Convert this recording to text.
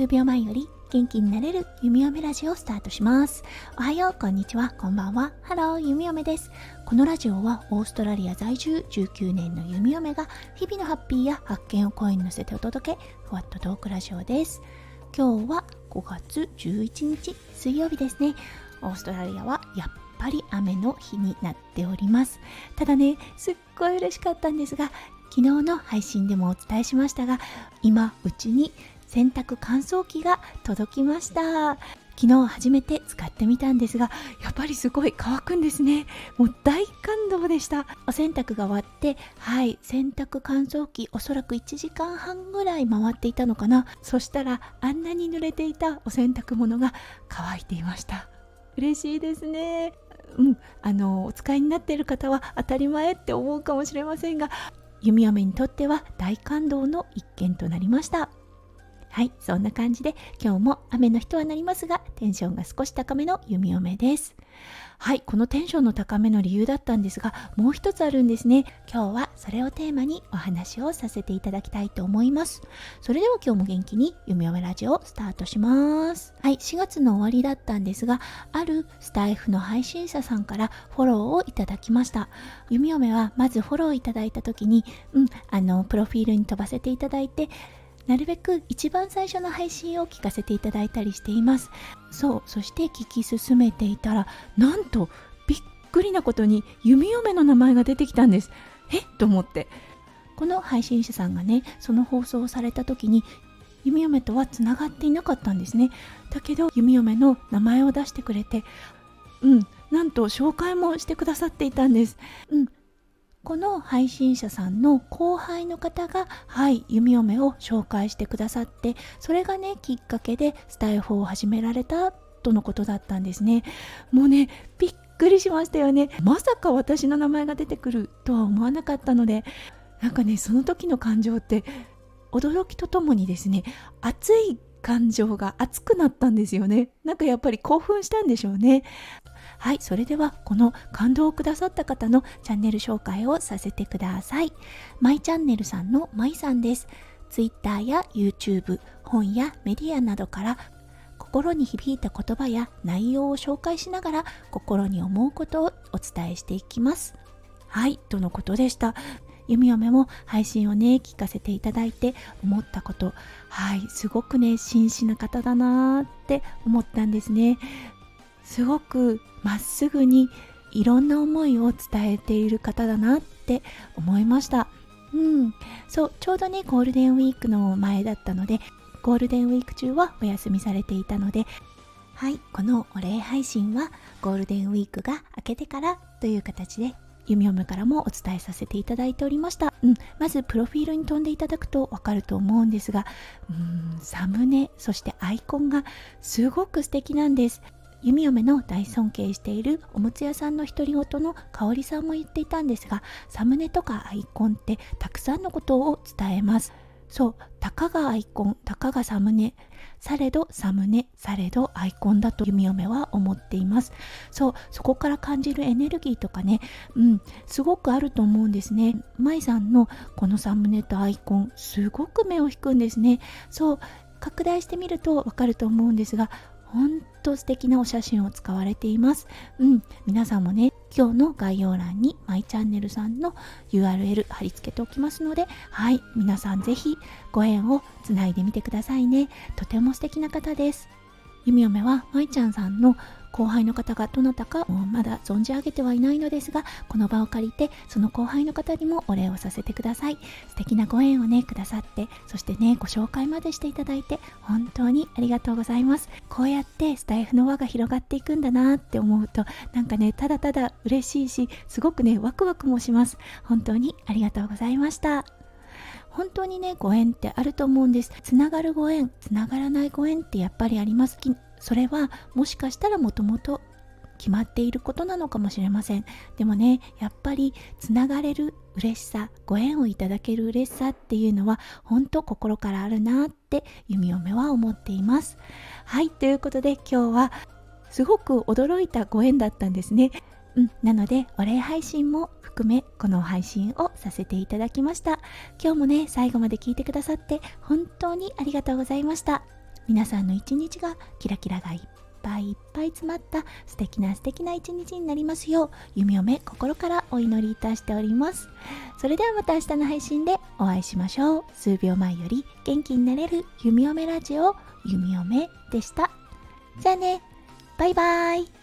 数秒前より元気になれるゆみ嫁ラジオをスタートします。おはようこんにちは。こんばんは。ハロー弓嫁です。このラジオはオーストラリア在住19年の弓嫁が日々のハッピーや発見を声に乗せてお届けふわっとトークラジオです。今日は5月11日水曜日ですね。オーストラリアはやっぱり雨の日になっております。ただねすっごい嬉しかったんですが昨日の配信でもお伝えしましたが今うちに洗濯乾燥機が届きました。昨日初めて使ってみたんですがやっぱりすごい乾くんですね。もう大感動でした。お洗濯が終わってはい洗濯乾燥機おそらく1時間半ぐらい回っていたのかな。そしたらあんなに濡れていたお洗濯物が乾いていました。嬉しいですね。うん、あのお使いになっている方は当たり前って思うかもしれませんが弓嫁にとっては大感動の一件となりました。はいそんな感じで今日も雨の日とはなりますがテンションが少し高めの弓嫁です。はいこのテンションの高めの理由だったんですがもう一つあるんですね。今日はそれをテーマにお話をさせていただきたいと思います。それでは今日も元気に弓嫁ラジオスタートします。はい4月の終わりだったんですがあるスタイフの配信者さんからフォローをいただきました。弓嫁はまずフォローいただいた時にうんあのプロフィールに飛ばせていただいてなるべく一番最初の配信を聞かせていただいたりしています。そうそして聞き進めていたらなんとびっくりなことに弓嫁の名前が出てきたんです。え？っと思って。この配信者さんがねその放送をされた時に弓嫁とはつながっていなかったんですね。だけど弓嫁の名前を出してくれてうんなんと紹介もしてくださっていたんです。うんこの配信者さんの後輩の方が、はい、弓嫁を紹介してくださって、それがね、きっかけでスタイフを始められたとのことだったんですね。もうね、びっくりしましたよね。まさか私の名前が出てくるとは思わなかったので、なんかね、その時の感情って、驚きとともにですね、熱い感情が熱くなったんですよね。なんかやっぱり興奮したんでしょうね。はい、それではこの感動をくださった方のチャンネル紹介をさせてください。マイチャンネルさんのマイさんです。Twitter や YouTube、本やメディアなどから心に響いた言葉や内容を紹介しながら心に思うことをお伝えしていきます。はい、とのことでした。弓嫁も配信をね、聞かせていただいて思ったこと、はい、すごくね、真摯な方だなーって思ったんですね。すごくまっすぐにいろんな思いを伝えている方だなって思いました。うん。そうちょうどねゴールデンウィークの前だったのでゴールデンウィーク中はお休みされていたのではいこのお礼配信はゴールデンウィークが明けてからという形で弓嫁からもお伝えさせていただいておりました、うん、まずプロフィールに飛んでいただくとわかると思うんですがうんサムネそしてアイコンがすごく素敵なんです。弓嫁の大尊敬しているおむつ屋さんの独り言の香里さんも言っていたんですがサムネとかアイコンってたくさんのことを伝えます。そうたかがアイコンたかがサムネ。されどサムネ。されどアイコンだと弓嫁は思っています。そうそこから感じるエネルギーとかね。うんすごくあると思うんですね。舞さんのこのサムネとアイコンすごく目を引くんですね。そう拡大してみるとわかると思うんですが本と素敵なお写真を使われています。うん、皆さんもね、今日の概要欄にマイチャンネルさんの URL 貼り付けておきますので、はい、皆さんぜひご縁をつないでみてくださいね。とても素敵な方です。ゆみおめはまいちゃんさんの後輩の方がどなたかまだ存じ上げてはいないのですがこの場を借りてその後輩の方にもお礼をさせてください。素敵なご縁をねくださってそしてねご紹介までしていただいて本当にありがとうございます。こうやってスタイフの輪が広がっていくんだなって思うとなんかねただただ嬉しいしすごくねワクワクもします。本当にありがとうございました。本当にねご縁ってあると思うんです。つながるご縁つながらないご縁ってやっぱりあります。それはもしかしたらもともと決まっていることなのかもしれません。でもねやっぱりつながれる嬉しさご縁をいただける嬉しさっていうのは本当心からあるなって弓嫁は思っています。はいということで今日はすごく驚いたご縁だったんですね。うん、なのでお礼配信も含めこの配信をさせていただきました。今日もね最後まで聞いてくださって本当にありがとうございました。皆さんの一日がキラキラがいっぱいいっぱい詰まった素敵な素敵な一日になりますよう弓嫁心からお祈りいたしております。それではまた明日の配信でお会いしましょう。数秒前より元気になれる弓嫁ラジオ弓嫁でした。じゃあね。バイバイ。